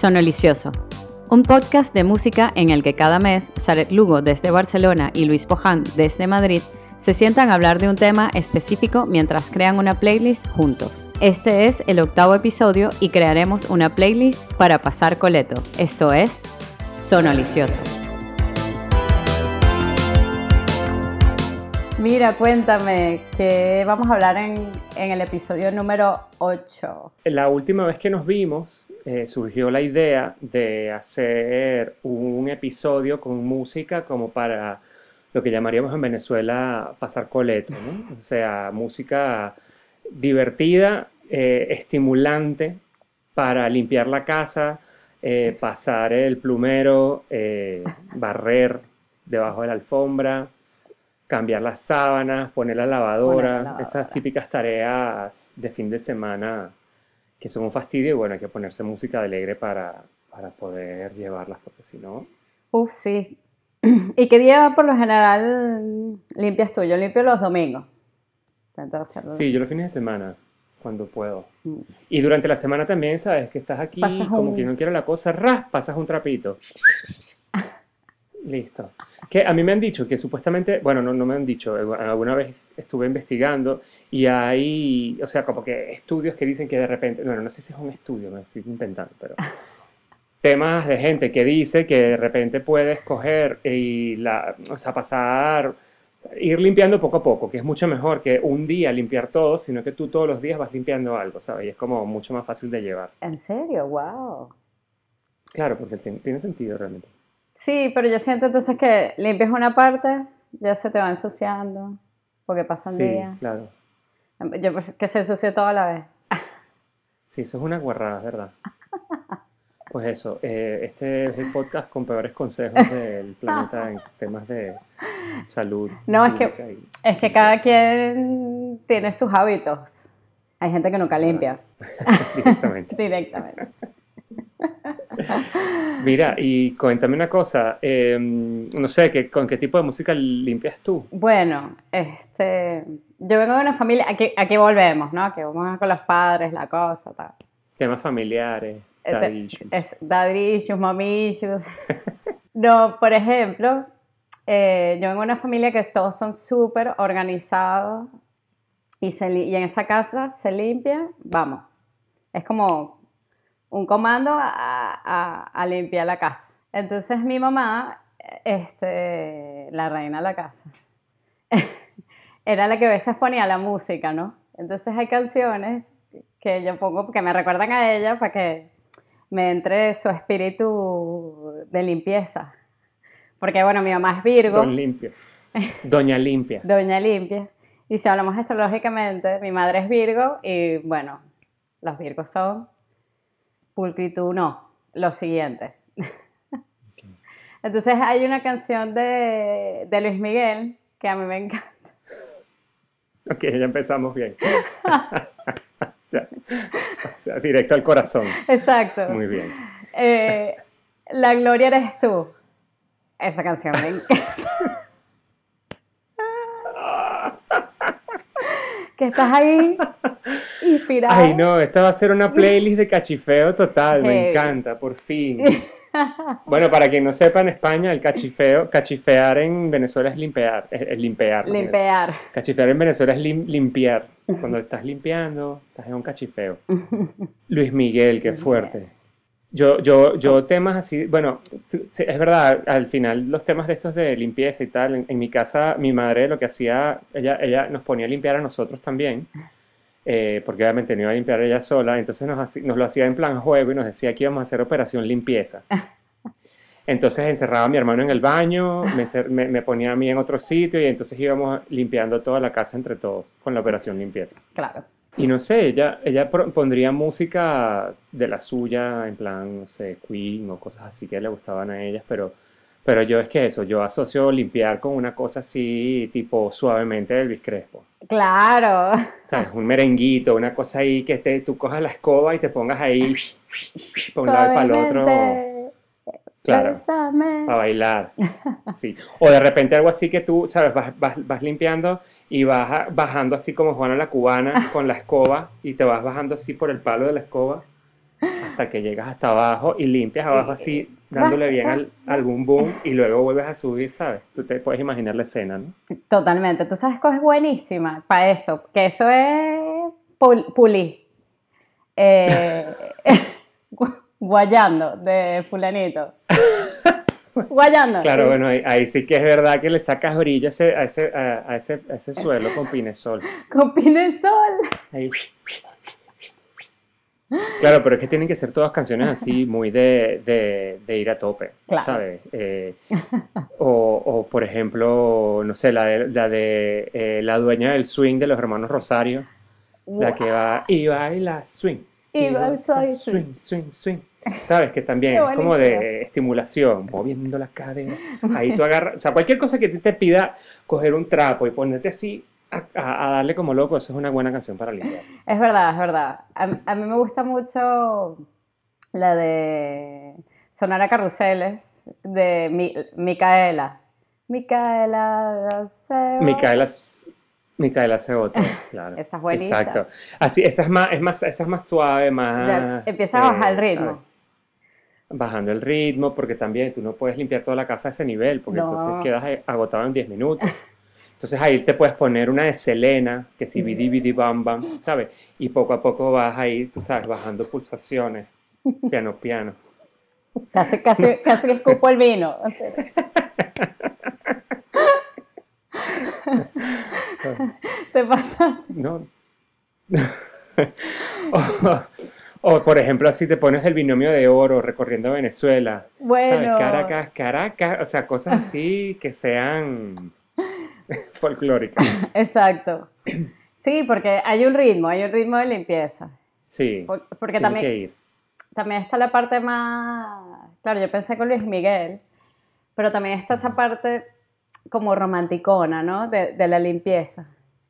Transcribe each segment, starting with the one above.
Sonolicioso, un podcast de música en el que cada mes Saret Lugo desde Barcelona y Luis Poján desde Madrid se sientan a hablar de un tema específico mientras crean una playlist juntos. Este es el octavo episodio y crearemos una playlist para pasar coleto. Esto es Sonolicioso. Mira, cuéntame, que vamos a hablar en, en, el episodio número 8? La última vez que nos vimos eh, surgió la idea de hacer un episodio con música como para lo que llamaríamos en Venezuela pasar coleto. O sea, música divertida, eh, estimulante para limpiar la casa, eh, pasar el plumero, barrer debajo de la alfombra, cambiar las sábanas, poner la lavadora, esas típicas tareas de fin de semana que son un fastidio y bueno, hay que ponerse música alegre para, para poder llevarlas, porque si no... Uf, sí. ¿Y qué día por lo general limpias tú? Yo limpio los domingos. Sí, yo los fines de semana, cuando puedo. Mm. Y durante la semana también, ¿sabes? Que estás aquí, como que no quiero la cosa, ras, pasas un trapito. Listo. Que a mí me han dicho que supuestamente, bueno, no, no me han dicho, alguna vez estuve investigando y hay, o sea, como que estudios que dicen que de repente, bueno, no sé si es un estudio, me estoy intentando, pero temas de gente que dice que de repente puedes coger y la, o sea, pasar, ir limpiando poco a poco, que es mucho mejor que un día limpiar todo, sino que tú todos los días vas limpiando algo, ¿sabes? Y es como mucho más fácil de llevar. ¿En serio? ¡Wow! Claro, porque tiene sentido realmente. Sí, pero yo siento entonces que limpias una parte, ya se te va ensuciando, porque pasan sí, días. claro. Yo que se ensucie toda la vez. Sí, eso es una guarrada, ¿verdad? Pues eso, eh, este es el podcast con peores consejos del planeta en temas de salud. No, es que, es que cada quien tiene sus hábitos. Hay gente que nunca limpia. Directamente. Directamente. Mira, y cuéntame una cosa, em, no sé, ¿con qué tipo de música limpias tú? Bueno, este, yo vengo de una familia, aquí, aquí volvemos, ¿no? Que vamos con los padres, la cosa, tal. Temas familiares, este, daddy issues. Es, daddy issues, mommy issues. no, por ejemplo, eh, yo vengo de una familia que todos son súper organizados y, se, y en esa casa se limpia, vamos, es como un comando a, limpiar la casa. Entonces mi mamá, este, la reina de la casa, era la que a veces ponía la música, ¿no? Entonces hay canciones que yo pongo que me recuerdan a ella para que me entre su espíritu de limpieza. Porque bueno, mi mamá es Virgo. Don limpio. Doña Limpia. Doña Limpia. Y si hablamos astrológicamente, mi madre es Virgo y bueno, los Virgos son pulcritud no, lo siguiente. Entonces hay una canción de, Luis Miguel que a mí me encanta. Ok, ya empezamos bien. directo al corazón. Exacto. Muy bien. Eh, la gloria eres tú. Esa canción me encanta. Que estás ahí inspirado. Ay, no, esta va a ser una playlist de cachifeo total, me encanta, por fin. Bueno, para quien no sepa, en España el cachifeo, cachifear en Venezuela es limpear, es, limpear. Limpear. Cachifear en Venezuela es limpiar. Cuando estás limpiando, estás en un cachifeo. Luis Miguel, qué fuerte. Yo, yo, yo temas así, bueno, es verdad, al final los temas de estos de limpieza y tal, en, mi casa mi madre lo que hacía, ella, ella nos ponía a limpiar a nosotros también, eh, porque obviamente no iba a limpiar ella sola, entonces nos, nos lo hacía en plan juego y nos decía que íbamos a hacer operación limpieza. Entonces encerraba a mi hermano en el baño, me, me, ponía a mí en otro sitio y entonces íbamos limpiando toda la casa entre todos con la operación limpieza. Claro. Y no sé, ella, ella pondría música de la suya, en plan, no sé, Queen o cosas así que le gustaban a ellas, pero, pero yo es que eso, yo asocio limpiar con una cosa así, tipo suavemente del Crespo. Claro. ¿Sabes? Un merenguito, una cosa ahí que te, tú cojas la escoba y te pongas ahí, para un lado y para el otro. Claro, a bailar. Sí. O de repente algo así que tú, ¿sabes? Vas, vas, vas limpiando y vas bajando así como Juana la cubana con la escoba y te vas bajando así por el palo de la escoba hasta que llegas hasta abajo y limpias abajo así, dándole bien al, al boom boom y luego vuelves a subir, ¿sabes? Tú te puedes imaginar la escena, ¿no? Totalmente. Tú sabes que es buenísima para eso, que eso es pul- pulí. Eh, guayando de fulanito. Guayando. Claro, bueno, ahí, ahí sí que es verdad que le sacas brillo a ese, a ese, a, ese, a ese suelo con pinesol. Con pinesol. Ahí. Claro, pero es que tienen que ser todas canciones así, muy de, de, de ir a tope, Claro. ¿sabes? Eh, o, o, por ejemplo, no sé, la de, la, de eh, la dueña del swing de los hermanos Rosario, la que va y baila swing. Y baila swing. swing, swing, swing. ¿Sabes? Que también es como de estimulación, moviendo las caderas. Ahí tú agarras, o sea, cualquier cosa que te pida coger un trapo y ponerte así a, a- darle como loco, eso es una buena canción para limpiar. Es verdad, es verdad. A, a mí me gusta mucho la de Sonar a Carruseles de Mi- Micaela. Micaela Micaela, Micaela Ceboto, claro. Esa es buenísima. Exacto. Así, esa es más, es más, esa es más suave, más. Ya empieza a bajar el eh, ritmo. ¿sabes? Bajando el ritmo, porque también tú no puedes limpiar toda la casa a ese nivel, porque No. entonces quedas eh, agotado en 10 minutos. Entonces ahí te puedes poner una de Selena, que si bidi bidi bam bam, ¿sabes? Y poco a poco vas ahí, tú sabes, bajando pulsaciones, piano piano. Casi, casi, casi escupo el vino. o sea. Te pasa. No. o, o, por ejemplo, así te pones el binomio de oro recorriendo Venezuela. ¿sabes? Bueno. Caracas, Caracas, o sea, cosas así que sean folclóricas. Exacto. Sí, porque hay un ritmo, hay un ritmo de limpieza. Sí, Por- Porque también, que ir. también está la parte más, claro, yo pensé con Luis Miguel, pero también está esa parte como romanticona, ¿no? De, de la limpieza,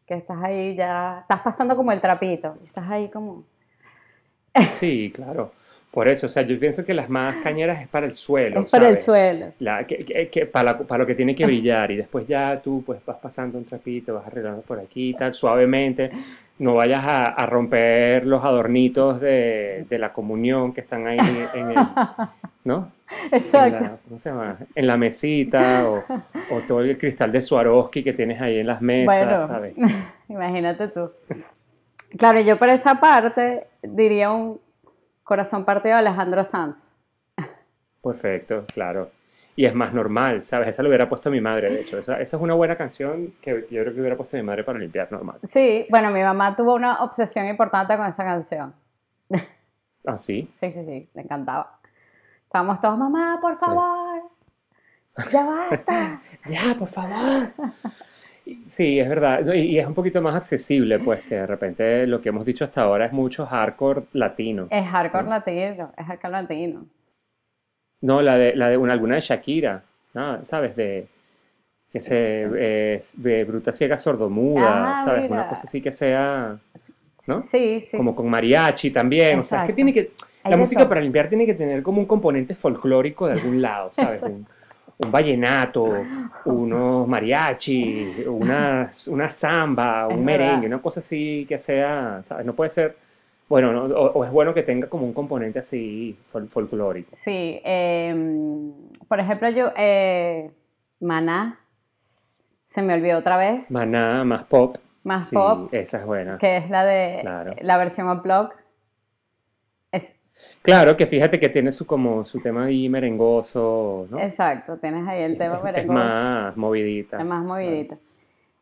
que estás ahí ya, estás pasando como el trapito, estás ahí como... Sí, claro. Por eso, o sea, yo pienso que las más cañeras es para el suelo, es para el suelo. La, que, que- que para, la- para lo que tiene que brillar y después ya tú pues vas pasando un trapito, vas arreglando por aquí y tal, suavemente, no vayas a, a romper los adornitos de, de la comunión que están ahí en el, ¿no? En Exacto. la, ¿cómo se llama? En la mesita o, o todo el cristal de Swarovski que tienes ahí en las mesas, Bueno. ¿sabes? Imagínate tú. Claro, yo por esa parte diría un corazón partido de Alejandro Sanz. Perfecto, claro. Y es más normal, ¿sabes? Esa lo hubiera puesto mi madre, de hecho. Esa, esa es una buena canción que yo creo que hubiera puesto mi madre para limpiar normal. Sí, bueno, mi mamá tuvo una obsesión importante con esa canción. ¿Ah, sí? Sí, sí, sí, le encantaba. Estábamos todos, mamá, por favor, ya basta. Ya, por favor. Sí, es verdad. Y, y es un poquito más accesible, pues, que de repente lo que hemos dicho hasta ahora es mucho hardcore latino. Es hardcore ¿No? latino, es hardcore latino. No, la de, la de una, alguna de Shakira, ¿no? ¿Sabes? De que se eh, de bruta ciega sordomuda, Ah, ¿sabes? mira. Una cosa así que sea ¿No? Sí, sí. como con mariachi también. O sea, es que Exacto. tiene que. La música todo. para limpiar tiene que tener como un componente folclórico de algún lado, ¿sabes? Un, vallenato, unos mariachi, una, una samba, Es un verdad. merengue, una cosa así que sea, ¿sabes? No puede ser. Bueno, no, o, o es bueno que tenga como un componente así fol- folclórico. Sí, em, por ejemplo, yo, eh, Maná, se me olvidó otra vez, Maná, más pop. Más sí, pop. Esa es buena. que es la de Claro. la versión unplugged. Es, Claro, que fíjate que tiene su como su tema ahí merengoso, ¿no? Exacto, tienes ahí el tema Es- es merengoso, más movidita. es más movidita.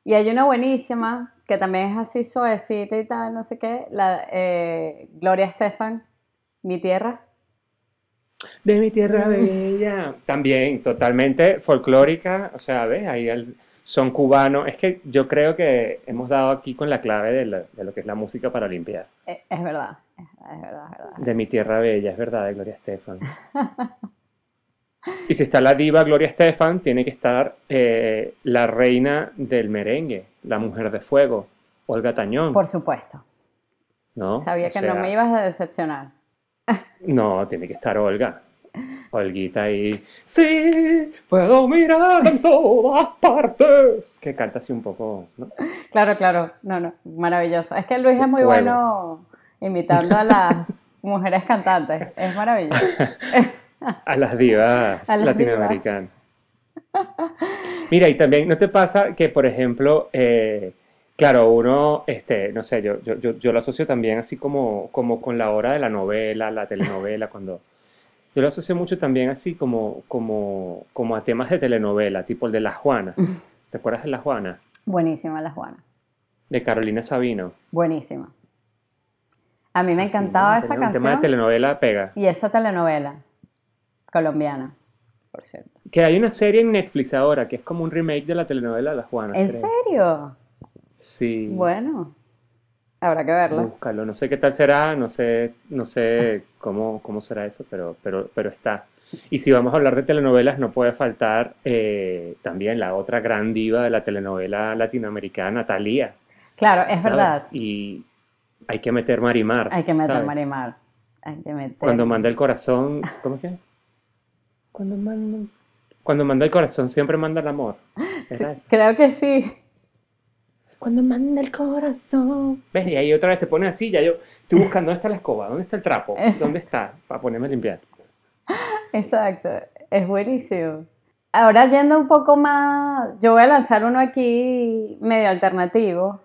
Y hay una buenísima, que también es así suavecita y tal, no sé qué, la eh, Gloria Estefan, Mi Tierra. De mi tierra Mm. bella. También totalmente folclórica, o sea, ¿ves? Ahí el son cubano. Es que yo creo que hemos dado aquí con la clave de, la- de lo que es la música para limpiar. Eh, Es verdad, es, verdad, es verdad. De mi tierra bella, es verdad, de Gloria Estefan. Y si está la diva Gloria Estefan, tiene que estar eh, la reina del merengue, la mujer de fuego, Olga Tañón, Por supuesto. ¿no? Sabía O que no me ibas a decepcionar. No, tiene que estar Olga. Olguita ahí. Sí, puedo mirar en todas partes. Que canta así un poco, ¿no? Claro, claro, no, no, maravilloso. Es que Luis es muy Fuego. bueno imitando a las, mujeres cantantes. Es maravilloso. A las divas A las latinoamericanas. Mira, y también, ¿no te pasa que, por ejemplo, eh, claro, uno, este, no sé, yo, yo, yo, yo lo asocio también así como, como con la hora de la novela, la telenovela, cuando... Yo lo asocio mucho también así como, como, como a temas de telenovela, tipo el de Las Juanas. ¿Te acuerdas de Las Juanas? Buenísima la Juana. De Carolina Sabino. Buenísima. A mí me Así, encantaba ¿no? esa Tenía Un tema de canción telenovela pega. y esa telenovela colombiana, por cierto. Que hay una serie en Netflix ahora que es como un remake de la telenovela Las Juanas. ¿En creo. serio? Sí. Bueno, habrá que verla. Búscalo, no sé qué tal será, no sé, no sé cómo, cómo será eso, pero, pero, pero está. Y si vamos a hablar de telenovelas, no puede faltar eh, también la otra gran diva de la telenovela latinoamericana, Thalía. Claro, es ¿sabes? verdad. Y hay que meter Marimar. Hay que meter ¿sabes? Marimar. Hay que meter. Cuando manda el corazón, ¿cómo es que? Cuando manda, cuando manda el corazón siempre manda el amor. Creo que sí. Cuando manda el corazón. ¿Ves? Y ahí otra vez te pones así, ya yo estoy buscando dónde está la escoba, dónde está el trapo, dónde está, para ponerme a limpiar. Exacto, es buenísimo. Ahora yendo un poco más, yo voy a lanzar uno aquí medio alternativo,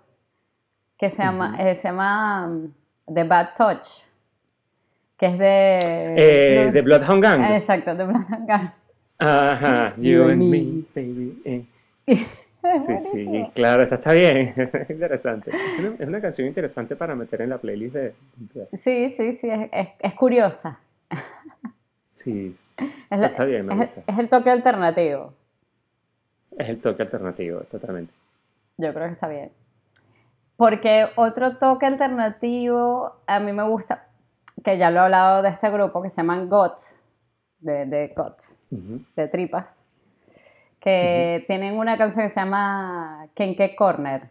que se llama, eh, se llama um, The Bad Touch, que es de... Eh, de Bloodhound Gang. Exacto, de Bloodhound Gang. Ajá, you, and me, baby. eh. Sí, sí, claro, esa está bien. Es interesante. Es una, es una canción interesante para meter en la playlist de. de- Sí, sí, sí, es, es- es curiosa. Sí, Es, la- está bien, me gusta. es el toque alternativo. Es el toque alternativo, totalmente. Yo creo que está bien. Porque otro toque alternativo, a mí me gusta, que ya lo he hablado de este grupo, que se llaman GOTS, de, de GOTS, de tripas, que tienen una canción que se llama Kenke Corner.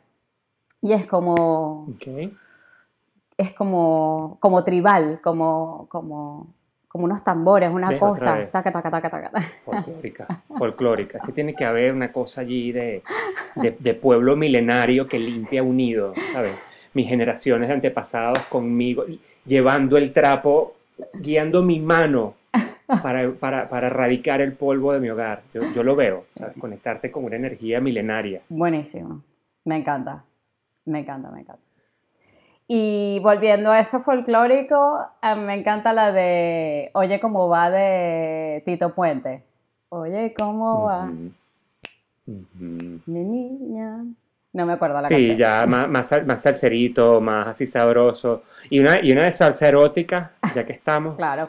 Y es como, es como, como tribal, como, como, como unos tambores, una cosa, taca, taca, taca, taca. Folclórica, folclórica. Es que tiene que haber una cosa allí de, de, de pueblo milenario que limpia unido, ¿sabes? Mis generaciones de antepasados conmigo, llevando el trapo, guiando mi mano para, para, para erradicar el polvo de mi hogar. Yo, yo lo veo, ¿sabes? Conectarte con una energía milenaria. Buenísimo. Me encanta. Me encanta, me encanta. Y volviendo a eso folclórico, a mí me encanta la de Oye cómo va de Tito Puente. Oye cómo va, mi niña. No me acuerdo la Sí, canción. ya más, más, más salserito, más así sabroso. Y una, y una de salsa erótica, ya que estamos. Claro.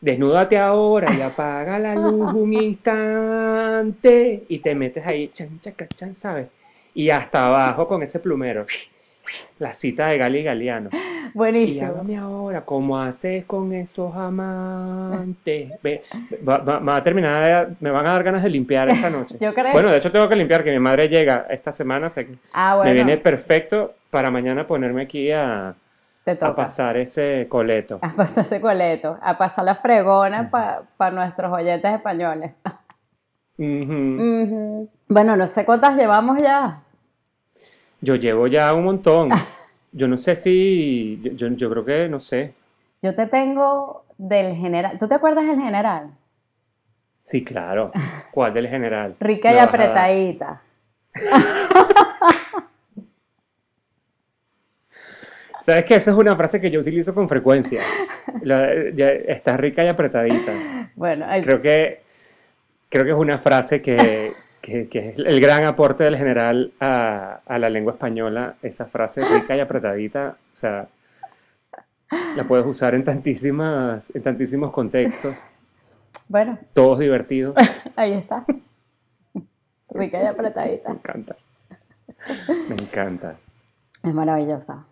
Desnúdate ahora y apaga la luz un instante y te metes ahí, chan, chaca, chan, ¿sabes? Y hasta abajo con ese plumero. La cita de Gali Galeano. Y Buenísimo. hágame ahora, ¿cómo haces con esos amantes? Ve, va, va- va a terminar, de- me van a dar ganas de limpiar esta noche. Yo creo. Bueno, de hecho tengo que limpiar, que mi madre llega esta semana, que ah, bueno. me viene perfecto para mañana ponerme aquí a, a pasar ese coleto. A pasar ese coleto. A pasar la fregona para nuestros oyentes españoles. Bueno, no sé cuántas llevamos ya. Yo llevo ya un montón. Yo no sé si, yo, yo, creo que, no sé. Yo te tengo del general. ¿Tú te acuerdas del general? Sí, claro. ¿Cuál del general? Rica y apretadita. ¿Sabes que Esa es una frase que yo utilizo con frecuencia. La- ya rica y apretadita. Bueno, el- Creo que, creo que es una frase que, que- que es el gran aporte del general a, a la lengua española. Esa frase rica y apretadita. O sea, la puedes usar en, tantísimas, en tantísimos contextos, bueno, todos divertidos. ahí está. Rica y apretadita. Me encanta. Me encanta. Es maravillosa.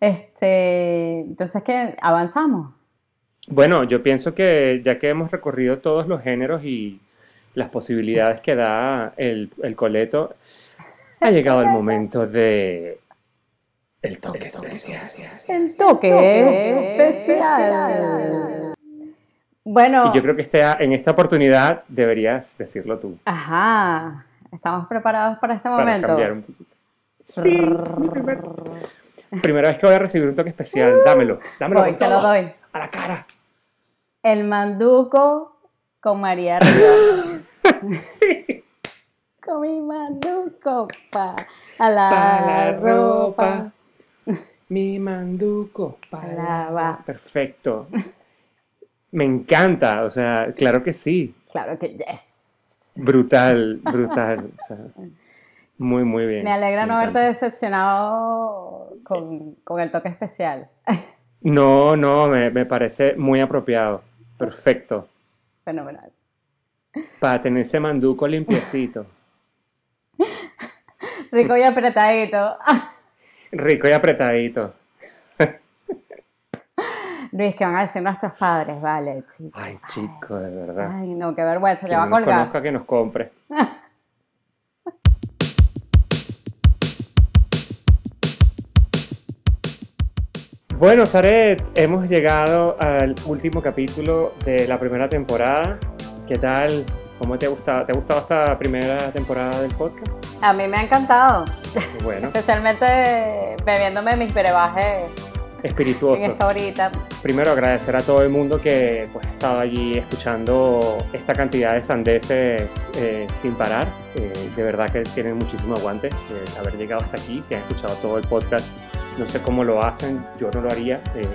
Este, entonces, ¿qué? ¿Avanzamos? Bueno, yo pienso que ya que hemos recorrido todos los géneros y las posibilidades que da el, el coleto, ha llegado el momento de el toque especial. El toque, especial. Bueno, Y yo creo que este- en esta oportunidad deberías decirlo tú ajá, estamos preparados para este para momento. cambiar un poquito. Sí, primer- Primera vez que voy a recibir un toque especial. Dámelo, dámelo Voy, con te lo doy. A la cara. El manduco con María Rivas. Sí. con mi manduco pa a la, Para la ropa. ropa. Mi manduco para La va. Perfecto. Me encanta, o sea, claro que sí. Claro que yes. Brutal, brutal. o sea, muy, muy bien. Me alegra no haberte encanta. decepcionado con, con el toque especial. No, no, me, me parece muy apropiado. Perfecto. Fenomenal. Para tener ese manduco limpiecito. Rico y apretadito. Rico y apretadito. Luis, ¿qué van a decir nuestros padres? Vale, chicos. Ay, chico, de verdad. Ay, no, qué vergüenza. Que Ya va a colgar. conozca, que nos compre. Bueno, Saret, hemos llegado al último capítulo de la primera temporada. ¿Qué tal? ¿Cómo te ha gustado? ¿Te ha gustado esta primera temporada del podcast? A mí me ha encantado. Bueno, Especialmente bebiéndome mis brebajes en espirituosos. esta horita. Primero agradecer a todo el mundo que pues, ha estado allí escuchando esta cantidad de sandeces eh, sin parar. Eh, de verdad que tienen muchísimo aguante eh, haber llegado hasta aquí. Si han escuchado todo el podcast, no sé cómo lo hacen, yo no lo haría. eh,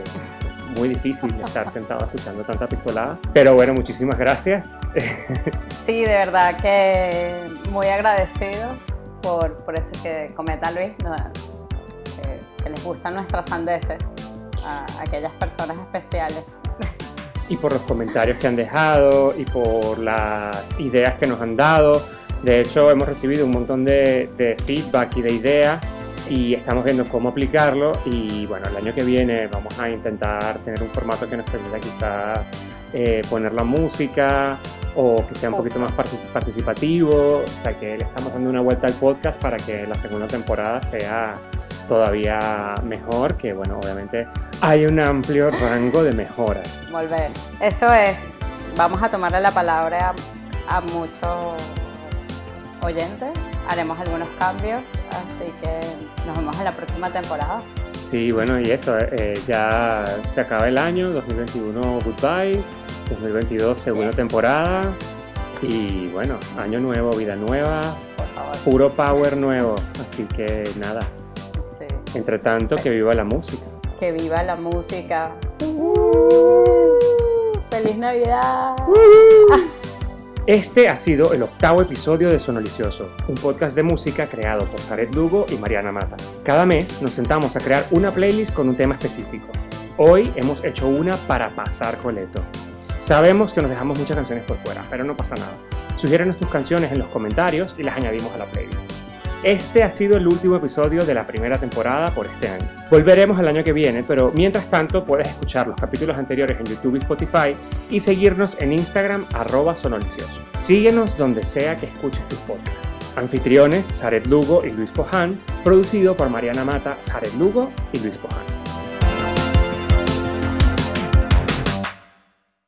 muy difícil estar sentado escuchando tanta pistolada. Pero bueno, muchísimas gracias. Sí, de verdad que muy agradecidos por, por eso que comenta Luis, ¿no? que, que les gustan nuestras sandeces a aquellas personas especiales. y por los comentarios que han dejado y por las ideas que nos han dado. De hecho, hemos recibido un montón de, de feedback y de ideas y estamos viendo cómo aplicarlo y bueno, el año que viene vamos a intentar tener un formato que nos permita quizá eh, poner la música o que sea un poquito más partic- participativo, o sea que le estamos dando una vuelta al podcast para que la segunda temporada sea todavía mejor, que bueno, obviamente hay un amplio rango de mejoras. Volver. Eso es. Vamos a tomarle la palabra a muchos oyentes. Haremos algunos cambios, así que nos vemos en la próxima temporada. Sí, bueno, y eso, eh, ya se acaba el año, 2021 goodbye, 2022 segunda Yes. temporada y bueno, año nuevo, vida nueva, Por favor. puro power nuevo, así que nada, Sí. entre tanto que viva la música. Que viva la música. ¡Feliz Navidad! Este ha sido el octavo episodio de Sonolicioso, un podcast de música creado por Saret Lugo y Mariana Mata. Cada mes nos sentamos a crear una playlist con un tema específico. Hoy hemos hecho una para pasar coleto. Sabemos que nos dejamos muchas canciones por fuera, pero no pasa nada. Sugiérenos tus canciones en los comentarios y las añadimos a la playlist. Este ha sido el último episodio de la primera temporada por este año. Volveremos el año que viene, pero mientras tanto puedes escuchar los capítulos anteriores en YouTube y Spotify y seguirnos en Instagram arroba sonolicioso. Síguenos donde sea que escuches tus podcasts. Anfitriones, Saret Lugo y Luis Poján, producido por Mariana Mata, Saret Lugo y Luis Poján.